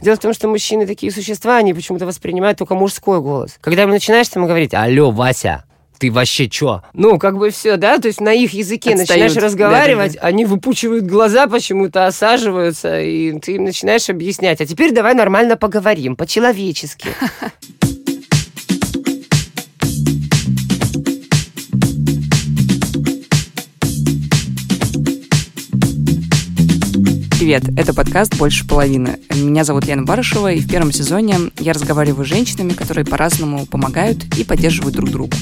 Дело в том, что мужчины такие существа, они почему-то воспринимают только мужской голос. Когда ему начинаешь там говорить «Алло, Вася», ты вообще чё? Ну, как бы все, да, то есть на их языке Отстают. начинаешь разговаривать, Да-да-да. они выпучивают глаза почему-то, осаживаются, и ты им начинаешь объяснять. А теперь давай нормально поговорим, по-человечески. Привет, это подкаст «Больше половины». Меня зовут Лена Барышева, и в первом сезоне я разговариваю с женщинами, которые по-разному помогают и поддерживают друг друга.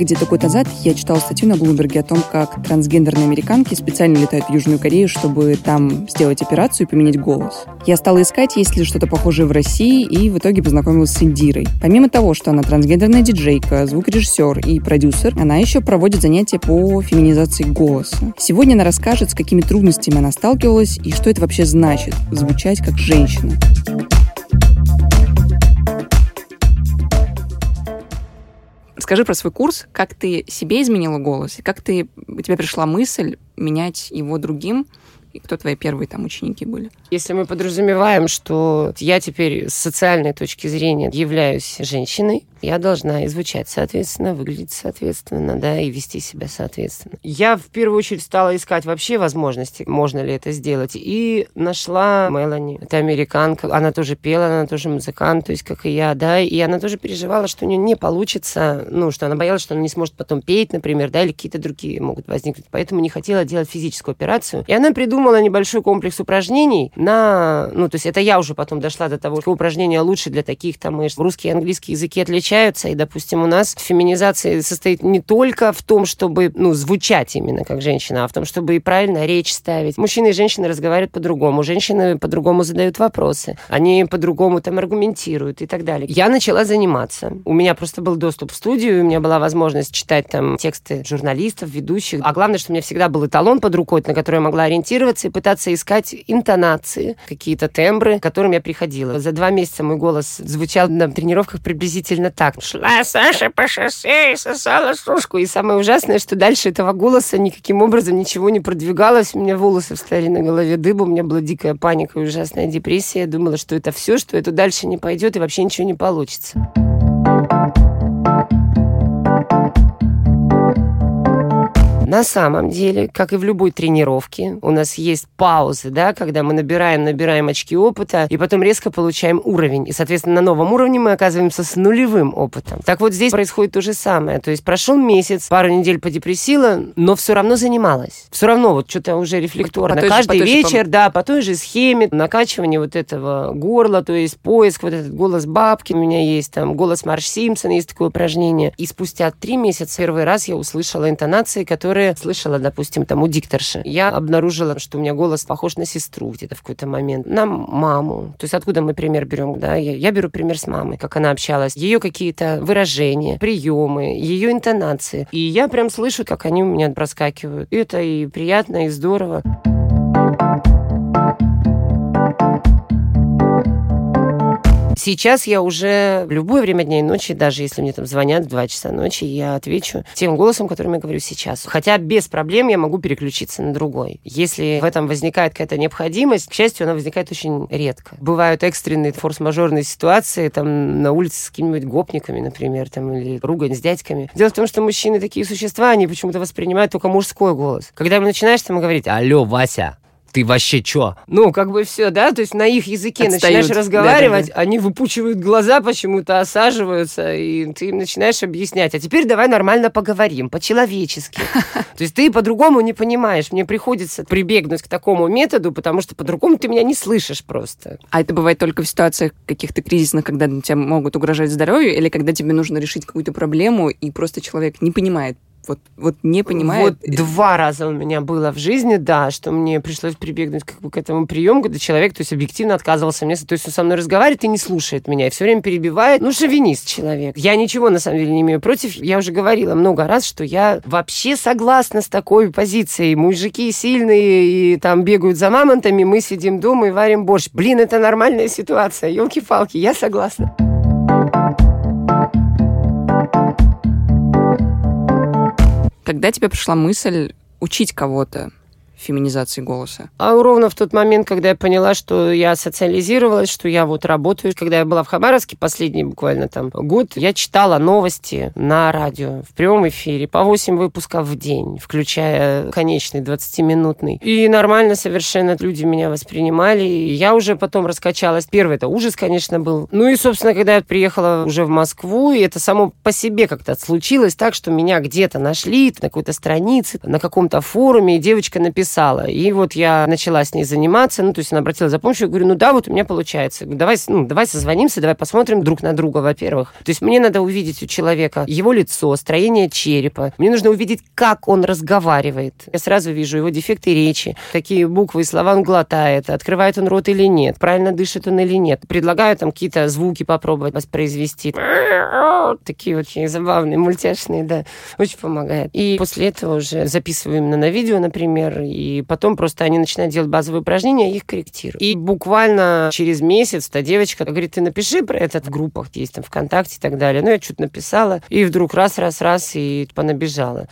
Где-то год назад я читала статью на Блумберге о том, как трансгендерные американки специально летают в Южную Корею, чтобы там сделать операцию и поменять голос. Я стала искать, есть ли что-то похожее в России, и в итоге познакомилась с Индирой. Помимо того, что она трансгендерная диджейка, звукорежиссер и продюсер, она еще проводит занятия по феминизации голоса. Сегодня она расскажет, с какими трудностями она сталкивалась и что это вообще значит – звучать как женщина. Скажи про свой курс, как ты себе изменила голос, и как ты, у тебя пришла мысль менять его другим, и кто твои первые там ученики были? Если мы подразумеваем, что я теперь с социальной точки зрения являюсь женщиной, я должна и звучать соответственно, выглядеть соответственно, да, и вести себя соответственно. Я в первую очередь стала искать вообще возможности, можно ли это сделать, и нашла Мелани. Это американка, она тоже пела, она тоже музыкант, то есть как и я, да, и она тоже переживала, что у нее не получится, ну, что она боялась, что она не сможет потом петь, например, да, или какие-то другие могут возникнуть, поэтому не хотела делать физическую операцию. И она придумала небольшой комплекс упражнений на, ну, то есть это я уже потом дошла до того, что упражнения лучше для таких там мышц. Русский и английский языки отличаются, и, допустим, у нас феминизация состоит не только в том, чтобы, ну, звучать именно как женщина, а в том, чтобы и правильно речь ставить. Мужчины и женщины разговаривают по-другому, женщины по-другому задают вопросы, они по-другому там аргументируют и так далее. Я начала заниматься. У меня просто был доступ в студию, у меня была возможность читать там тексты журналистов, ведущих. А главное, что у меня всегда был эталон под рукой, на который я могла ориентироваться и пытаться искать интонации, какие-то тембры, к которым я приходила. За два месяца мой голос звучал на тренировках приблизительно так. Шла Саша по шоссе и сосала сушку. И самое ужасное, что дальше этого голоса никаким образом ничего не продвигалось. У меня волосы встали на голове дыбу, у меня была дикая паника и ужасная депрессия. Я думала, что это все, что это дальше не пойдет и вообще ничего не получится. На самом деле, как и в любой тренировке, у нас есть паузы, да, когда мы набираем, набираем очки опыта, и потом резко получаем уровень. И, соответственно, на новом уровне мы оказываемся с нулевым опытом. Так вот здесь происходит то же самое. То есть прошел месяц, пару недель подепрессила, но все равно занималась. Все равно вот что-то уже рефлекторно. По же- Каждый по той же вечер, да, по той же схеме, накачивание вот этого горла, то есть поиск, вот этот голос бабки, у меня есть там голос Марш Симпсон, есть такое упражнение. И спустя три месяца первый раз я услышала интонации, которые слышала, допустим, там у дикторши. Я обнаружила, что у меня голос похож на сестру где-то в какой-то момент, на маму. То есть откуда мы пример берем, да? Я, я беру пример с мамой, как она общалась. Ее какие-то выражения, приемы, ее интонации. И я прям слышу, как они у меня проскакивают. И это и приятно, и здорово. Сейчас я уже в любое время дня и ночи, даже если мне там звонят в 2 часа ночи, я отвечу тем голосом, которым я говорю сейчас. Хотя без проблем я могу переключиться на другой. Если в этом возникает какая-то необходимость, к счастью, она возникает очень редко. Бывают экстренные форс-мажорные ситуации, там на улице с какими-нибудь гопниками, например, там, или ругань с дядьками. Дело в том, что мужчины такие существа, они почему-то воспринимают только мужской голос. Когда начинаешь там говорить «Алло, Вася», ты вообще чё? Ну, как бы все, да, то есть на их языке Отстают. начинаешь разговаривать, Да-да-да. они выпучивают глаза почему-то, осаживаются, и ты им начинаешь объяснять. А теперь давай нормально поговорим, по-человечески. То есть ты по-другому не понимаешь. Мне приходится прибегнуть к такому методу, потому что по-другому ты меня не слышишь просто. А это бывает только в ситуациях каких-то кризисных, когда тебе могут угрожать здоровью, или когда тебе нужно решить какую-то проблему, и просто человек не понимает, вот, вот не понимает. Вот два раза у меня было в жизни, да, что мне пришлось прибегнуть как бы к этому приему, когда человек, то есть объективно отказывался мне, то есть он со мной разговаривает и не слушает меня, и все время перебивает. Ну, шовинист человек. Я ничего, на самом деле, не имею против. Я уже говорила много раз, что я вообще согласна с такой позицией. Мужики сильные и там бегают за мамонтами, мы сидим дома и варим борщ. Блин, это нормальная ситуация. Елки-палки, я согласна. Когда тебе пришла мысль учить кого-то феминизации голоса? А ровно в тот момент, когда я поняла, что я социализировалась, что я вот работаю. Когда я была в Хабаровске последний буквально там год, я читала новости на радио в прямом эфире по 8 выпусков в день, включая конечный 20-минутный. И нормально совершенно люди меня воспринимали. И я уже потом раскачалась. Первый это ужас, конечно, был. Ну и, собственно, когда я приехала уже в Москву, и это само по себе как-то случилось так, что меня где-то нашли на какой-то странице, на каком-то форуме, и девочка написала писала. И вот я начала с ней заниматься, ну, то есть она обратилась за помощью, я говорю, ну да, вот у меня получается. давай, ну, давай созвонимся, давай посмотрим друг на друга, во-первых. То есть мне надо увидеть у человека его лицо, строение черепа. Мне нужно увидеть, как он разговаривает. Я сразу вижу его дефекты речи, какие буквы и слова он глотает, открывает он рот или нет, правильно дышит он или нет. Предлагаю там какие-то звуки попробовать воспроизвести. Такие очень забавные, мультяшные, да. Очень помогает. И после этого уже записываю именно на видео, например, и и потом просто они начинают делать базовые упражнения, их корректирую. И буквально через месяц та девочка говорит, ты напиши про это в группах, есть там ВКонтакте и так далее. Ну, я что-то написала, и вдруг раз-раз-раз, и понабежала.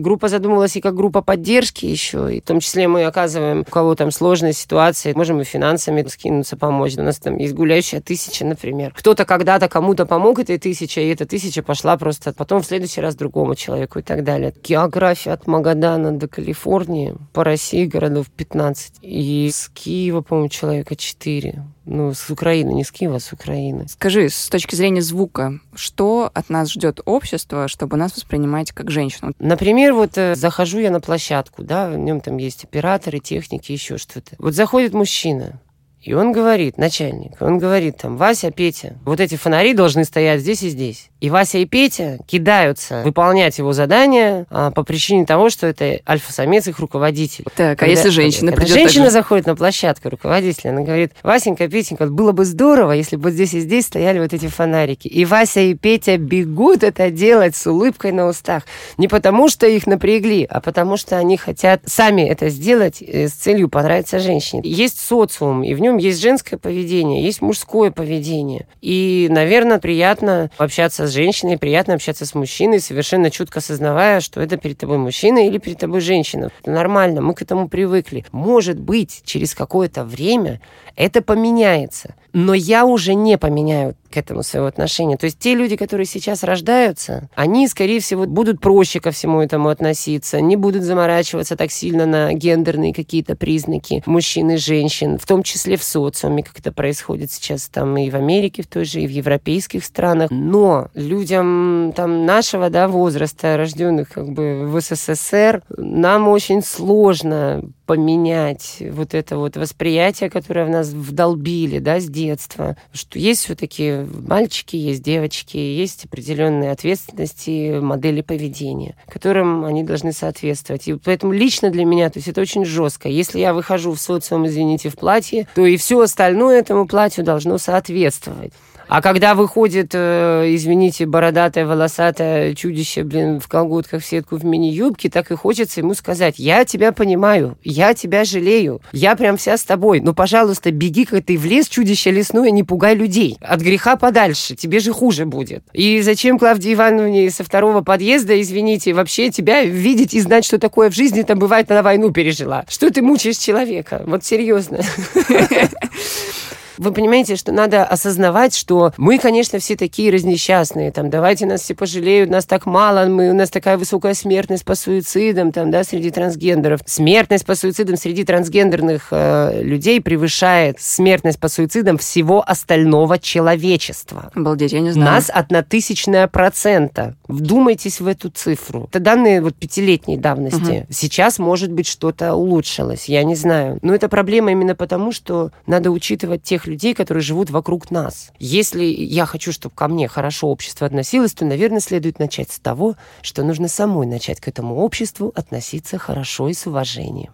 Группа задумалась и как группа поддержки еще, и в том числе мы оказываем, у кого там сложная ситуация, можем и финансами скинуться, помочь. У нас там есть гуляющая тысяча, например. Кто-то когда-то кому-то помог этой тысяче, и эта тысяча пошла просто потом в следующий раз другому человеку и так далее. География от Магадана до Калифорнии, по России городов 15. И с Киева, по-моему, человека 4 ну, с Украины, не с Киева, а с Украины. Скажи, с точки зрения звука, что от нас ждет общество, чтобы нас воспринимать как женщину? Например, вот э, захожу я на площадку, да, в нем там есть операторы, техники, еще что-то. Вот заходит мужчина, и он говорит, начальник, он говорит там, Вася, Петя, вот эти фонари должны стоять здесь и здесь. И Вася и Петя кидаются выполнять его задание а, по причине того, что это альфа-самец их руководитель. Так, когда, а если женщина когда женщина также... заходит на площадку руководителя, она говорит, Васенька, Петенька, было бы здорово, если бы вот здесь и здесь стояли вот эти фонарики. И Вася и Петя бегут это делать с улыбкой на устах. Не потому, что их напрягли, а потому, что они хотят сами это сделать э, с целью понравиться женщине. Есть социум, и в нем нем есть женское поведение, есть мужское поведение. И, наверное, приятно общаться с женщиной, приятно общаться с мужчиной, совершенно чутко осознавая, что это перед тобой мужчина или перед тобой женщина. Это нормально, мы к этому привыкли. Может быть, через какое-то время это поменяется. Но я уже не поменяю к этому своего отношения. То есть те люди, которые сейчас рождаются, они, скорее всего, будут проще ко всему этому относиться, не будут заморачиваться так сильно на гендерные какие-то признаки мужчин и женщин, в том числе в социуме, как это происходит сейчас там и в Америке в той же, и в европейских странах. Но людям там нашего да, возраста, рожденных как бы в СССР, нам очень сложно поменять вот это вот восприятие, которое в нас вдолбили, да, с детства, что есть все-таки мальчики, есть девочки, есть определенные ответственности, модели поведения, которым они должны соответствовать. И поэтому лично для меня, то есть это очень жестко. Если я выхожу в социум, извините, в платье, то и все остальное этому платью должно соответствовать. А когда выходит, э, извините, бородатое, волосатое чудище, блин, в колготках в сетку в мини-юбке, так и хочется ему сказать, я тебя понимаю, я тебя жалею, я прям вся с тобой, но, пожалуйста, беги как ты в лес, чудище лесное, не пугай людей. От греха подальше, тебе же хуже будет. И зачем Клавдии Ивановне со второго подъезда, извините, вообще тебя видеть и знать, что такое в жизни, там бывает, на войну пережила. Что ты мучаешь человека? Вот серьезно. Вы понимаете, что надо осознавать, что мы, конечно, все такие разнесчастные, там, давайте нас все пожалеют, нас так мало, мы, у нас такая высокая смертность по суицидам, там, да, среди трансгендеров. Смертность по суицидам среди трансгендерных э, людей превышает смертность по суицидам всего остального человечества. Обалдеть, я не знаю. Нас одна тысячная процента. Вдумайтесь в эту цифру. Это данные вот пятилетней давности. Угу. Сейчас, может быть, что-то улучшилось, я не знаю. Но это проблема именно потому, что надо учитывать тех людей, которые живут вокруг нас. Если я хочу, чтобы ко мне хорошо общество относилось, то, наверное, следует начать с того, что нужно самой начать к этому обществу относиться хорошо и с уважением.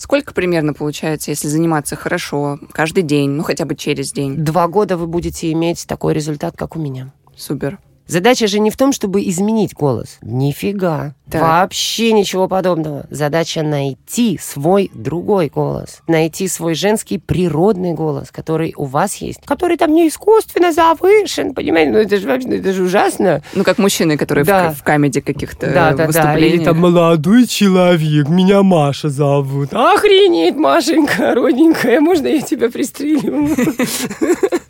Сколько примерно получается, если заниматься хорошо каждый день, ну хотя бы через день? Два года вы будете иметь такой результат, как у меня. Супер. Задача же не в том, чтобы изменить голос. Нифига. Так. Вообще ничего подобного. Задача найти свой другой голос. Найти свой женский природный голос, который у вас есть. Который там не искусственно завышен, понимаете? Ну это же вообще, ну, это же ужасно. Ну, как мужчины, которые Да. в, в камеди каких-то Да, да, да. выступлениях. Или там молодой человек, меня Маша зовут. Охренеть, Машенька, родненькая, можно я тебя пристрелю?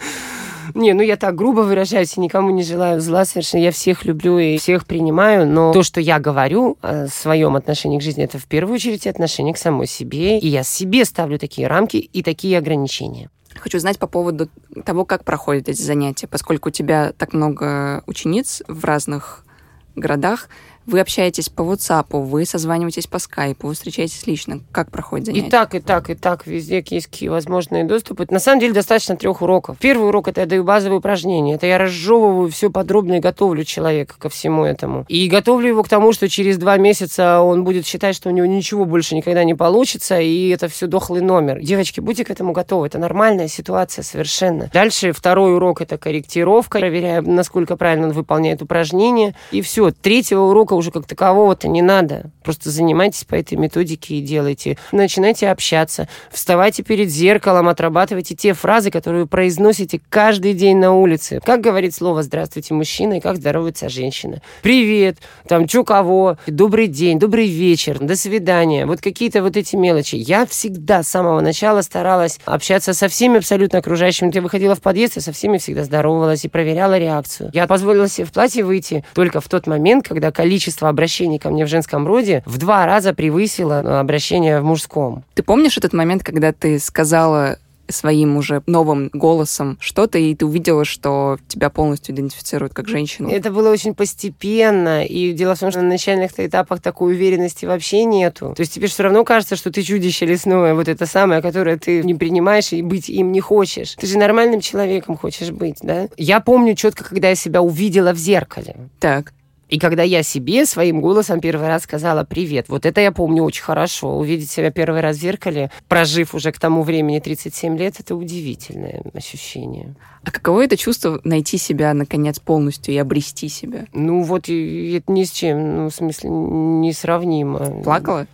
Не, ну я так грубо выражаюсь, и никому не желаю зла совершенно. Я всех люблю и всех принимаю, но то, что я говорю о своем отношении к жизни, это в первую очередь отношение к самой себе. И я себе ставлю такие рамки и такие ограничения. Хочу знать по поводу того, как проходят эти занятия, поскольку у тебя так много учениц в разных городах. Вы общаетесь по WhatsApp, вы созваниваетесь по Skype, вы встречаетесь лично. Как проходит занятие? И так, и так, и так, везде есть какие возможные доступы. На самом деле достаточно трех уроков. Первый урок это я даю базовые упражнения. Это я разжевываю все подробно и готовлю человека ко всему этому. И готовлю его к тому, что через два месяца он будет считать, что у него ничего больше никогда не получится, и это все дохлый номер. Девочки, будьте к этому готовы. Это нормальная ситуация совершенно. Дальше второй урок это корректировка. Проверяю, насколько правильно он выполняет упражнения. И все. Третьего урока уже как такового-то не надо. Просто занимайтесь по этой методике и делайте. Начинайте общаться. Вставайте перед зеркалом, отрабатывайте те фразы, которые вы произносите каждый день на улице. Как говорит слово «здравствуйте, мужчина» и как здоровается женщина. Привет, там, чё кого, добрый день, добрый вечер, до свидания. Вот какие-то вот эти мелочи. Я всегда с самого начала старалась общаться со всеми абсолютно окружающими. Я выходила в подъезд, я со всеми всегда здоровалась и проверяла реакцию. Я позволила себе в платье выйти только в тот момент, когда количество обращений ко мне в женском роде в два раза превысило э, обращение в мужском. Ты помнишь этот момент, когда ты сказала своим уже новым голосом что-то, и ты увидела, что тебя полностью идентифицируют как женщину? Это было очень постепенно, и дело в том, что на начальных этапах такой уверенности вообще нету. То есть тебе все равно кажется, что ты чудище лесное, вот это самое, которое ты не принимаешь и быть им не хочешь. Ты же нормальным человеком хочешь быть, да? Я помню четко, когда я себя увидела в зеркале. Так. И когда я себе своим голосом первый раз сказала «привет», вот это я помню очень хорошо. Увидеть себя первый раз в зеркале, прожив уже к тому времени 37 лет, это удивительное ощущение. А каково это чувство найти себя, наконец, полностью и обрести себя? Ну вот это ни с чем, ну в смысле несравнимо. Плакала?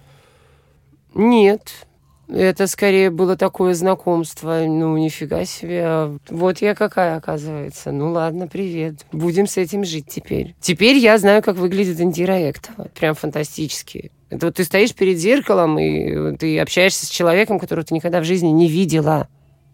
Нет. Это скорее было такое знакомство. Ну, нифига себе. Вот я какая, оказывается. Ну, ладно, привет. Будем с этим жить теперь. Теперь я знаю, как выглядит Индира Эктова. Прям фантастически. Это вот ты стоишь перед зеркалом, и ты общаешься с человеком, которого ты никогда в жизни не видела.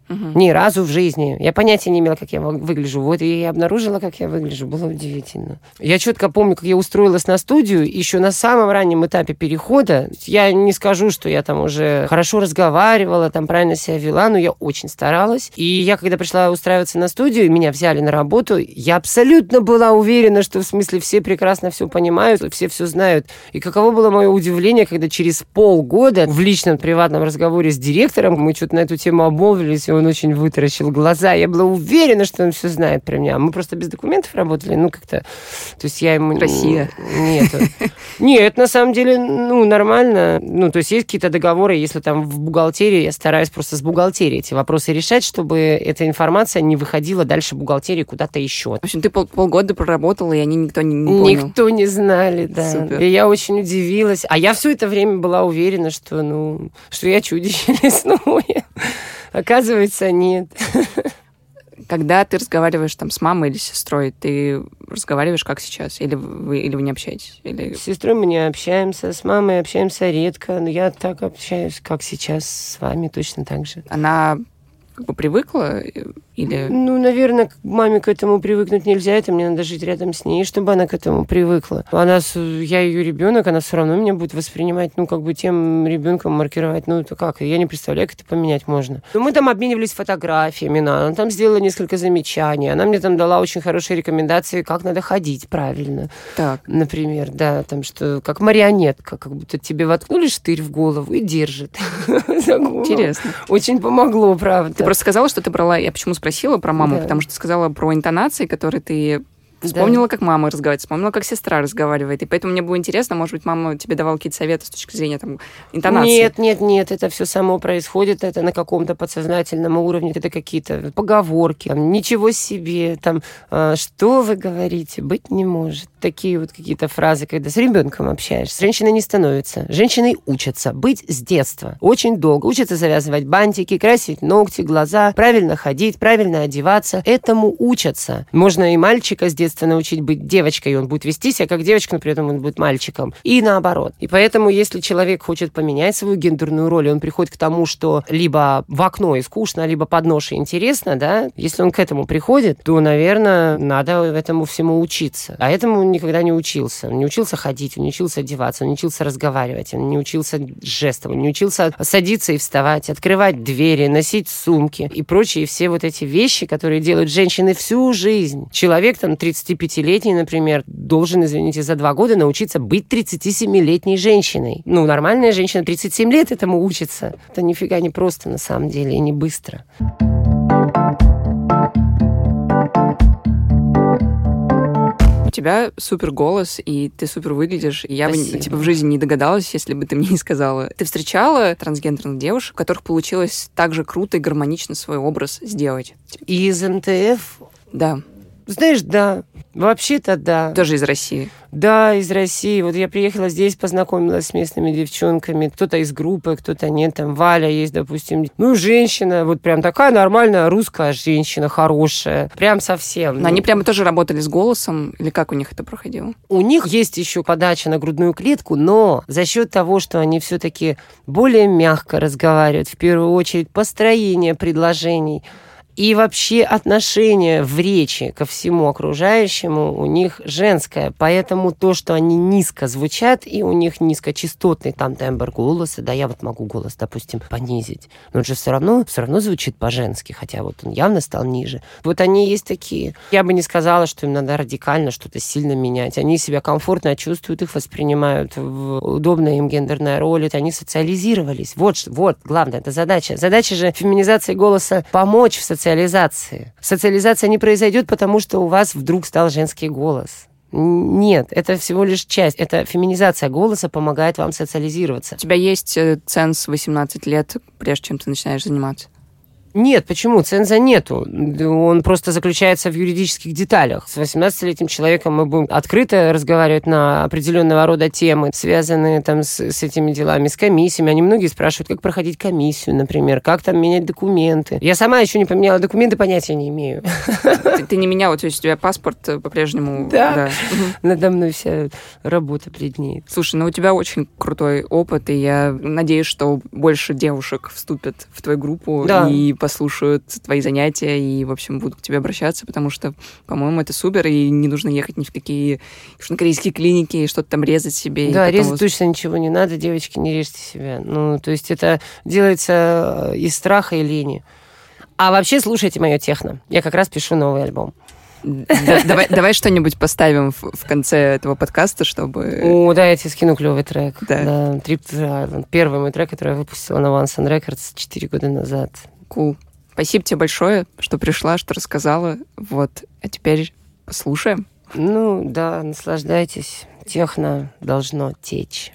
Ни разу в жизни. Я понятия не имела, как я выгляжу. Вот и я обнаружила, как я выгляжу. Было удивительно. Я четко помню, как я устроилась на студию еще на самом раннем этапе перехода. Я не скажу, что я там уже хорошо разговаривала, там правильно себя вела, но я очень старалась. И я, когда пришла устраиваться на студию, меня взяли на работу, я абсолютно была уверена, что в смысле все прекрасно все понимают, все все знают. И каково было мое удивление, когда через полгода в личном приватном разговоре с директором мы что-то на эту тему обмолвились, и он очень вытаращил глаза. Я была уверена, что он все знает про меня. Мы просто без документов работали, ну как-то... То есть я ему... Россия. Нет. Нет, на самом деле, ну, нормально. Ну, то есть есть какие-то договоры, если там в бухгалтерии, я стараюсь просто с бухгалтерией эти вопросы решать, чтобы эта информация не выходила дальше бухгалтерии куда-то еще. В общем, ты пол- полгода проработала, и они никто не, не понял. Никто не знали, да. Супер. И я очень удивилась. А я все это время была уверена, что, ну, что я чудище лесное. Оказывается, нет. Когда ты разговариваешь там с мамой или с сестрой, ты разговариваешь как сейчас? Или вы, или вы не общаетесь? Или... С сестрой мы не общаемся, с мамой общаемся редко. Но я так общаюсь, как сейчас с вами, точно так же. Она как бы привыкла? Или... Ну, наверное, к маме к этому привыкнуть нельзя. Это мне надо жить рядом с ней, чтобы она к этому привыкла. Она, я ее ребенок, она все равно меня будет воспринимать, ну, как бы тем ребенком маркировать. Ну, это как? Я не представляю, как это поменять можно. Ну, мы там обменивались фотографиями, она там сделала несколько замечаний. Она мне там дала очень хорошие рекомендации, как надо ходить правильно. Так. Например, да, там что, как марионетка, как будто тебе воткнули штырь в голову и держит. Интересно. Очень помогло, правда. Ты просто сказала, что ты брала... Я почему спросила про маму? Да. Потому что сказала про интонации, которые ты Вспомнила, да. как мама разговаривает, вспомнила, как сестра разговаривает. И поэтому мне было интересно, может быть, мама тебе давала какие-то советы с точки зрения там, интонации. Нет, нет, нет, это все само происходит, это на каком-то подсознательном уровне, это какие-то поговорки, там, ничего себе, там, э, что вы говорите, быть не может. Такие вот какие-то фразы, когда с ребенком общаешься. Женщина не становится, женщиной учатся быть с детства. Очень долго. Учатся завязывать бантики, красить ногти, глаза, правильно ходить, правильно одеваться. Этому учатся. Можно и мальчика с детства детства научить быть девочкой, и он будет вести себя как девочка, но при этом он будет мальчиком. И наоборот. И поэтому, если человек хочет поменять свою гендерную роль, он приходит к тому, что либо в окно и скучно, либо под нож и интересно, да, если он к этому приходит, то, наверное, надо этому всему учиться. А этому никогда не учился. Он не учился ходить, он не учился одеваться, он не учился разговаривать, он не учился жестом, он не учился садиться и вставать, открывать двери, носить сумки и прочие все вот эти вещи, которые делают женщины всю жизнь. Человек там 30 35-летний, например, должен, извините, за два года научиться быть 37-летней женщиной. Ну, нормальная женщина 37 лет этому учится. Это нифига не просто на самом деле и не быстро. У тебя супер голос, и ты супер выглядишь. И я Спасибо. бы типа, в жизни не догадалась, если бы ты мне не сказала. Ты встречала трансгендерных девушек, у которых получилось так же круто и гармонично свой образ сделать? Из МТФ да. Знаешь, да. Вообще-то да. Тоже из России? Да, из России. Вот я приехала здесь, познакомилась с местными девчонками. Кто-то из группы, кто-то нет. Там Валя есть, допустим. Ну, женщина, вот прям такая нормальная русская женщина, хорошая. Прям совсем. Но они прямо тоже работали с голосом? Или как у них это проходило? У них есть еще подача на грудную клетку, но за счет того, что они все-таки более мягко разговаривают, в первую очередь построение предложений – и вообще отношение в речи ко всему окружающему у них женское. Поэтому то, что они низко звучат, и у них низкочастотный там тембр голоса, да, я вот могу голос, допустим, понизить, но он же все равно, все равно звучит по-женски, хотя вот он явно стал ниже. Вот они есть такие. Я бы не сказала, что им надо радикально что-то сильно менять. Они себя комфортно чувствуют, их воспринимают в удобная им гендерная роль, они социализировались. Вот, вот, главное, это задача. Задача же феминизации голоса помочь в социализации социализации. Социализация не произойдет, потому что у вас вдруг стал женский голос. Нет, это всего лишь часть. Это феминизация голоса помогает вам социализироваться. У тебя есть э, ценз 18 лет, прежде чем ты начинаешь заниматься? Нет, почему? Ценза нету. Он просто заключается в юридических деталях. С 18-летним человеком мы будем открыто разговаривать на определенного рода темы, связанные там с, с этими делами, с комиссиями. Они многие спрашивают, как проходить комиссию, например, как там менять документы. Я сама еще не поменяла документы, понятия не имею. Ты, ты не меняла, то есть у тебя паспорт э, по-прежнему... Да. да. Надо мной вся работа пледнеет. Слушай, ну у тебя очень крутой опыт, и я надеюсь, что больше девушек вступят в твою группу да. и послушают твои занятия и, в общем, будут к тебе обращаться, потому что, по-моему, это супер, и не нужно ехать ни в какие южнокорейские клиники и что-то там резать себе. Да, резать вот... точно ничего не надо, девочки, не режьте себя. Ну, то есть это делается э, из страха и лени. А вообще слушайте мое техно. Я как раз пишу новый альбом. давай, давай что-нибудь поставим в, в конце этого подкаста, чтобы... О, да, я тебе скину клевый трек. Да. да Trip Первый мой трек, который я выпустила на Once on Records 4 года назад. Cool. Спасибо тебе большое, что пришла, что рассказала. Вот, а теперь послушаем. Ну, да, наслаждайтесь. Техно должно течь.